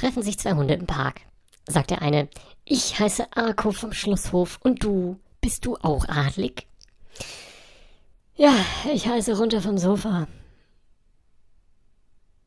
treffen sich zwei Hunde im Park. Sagt der eine, ich heiße Arko vom Schlosshof und du, bist du auch adlig? Ja, ich heiße runter vom Sofa.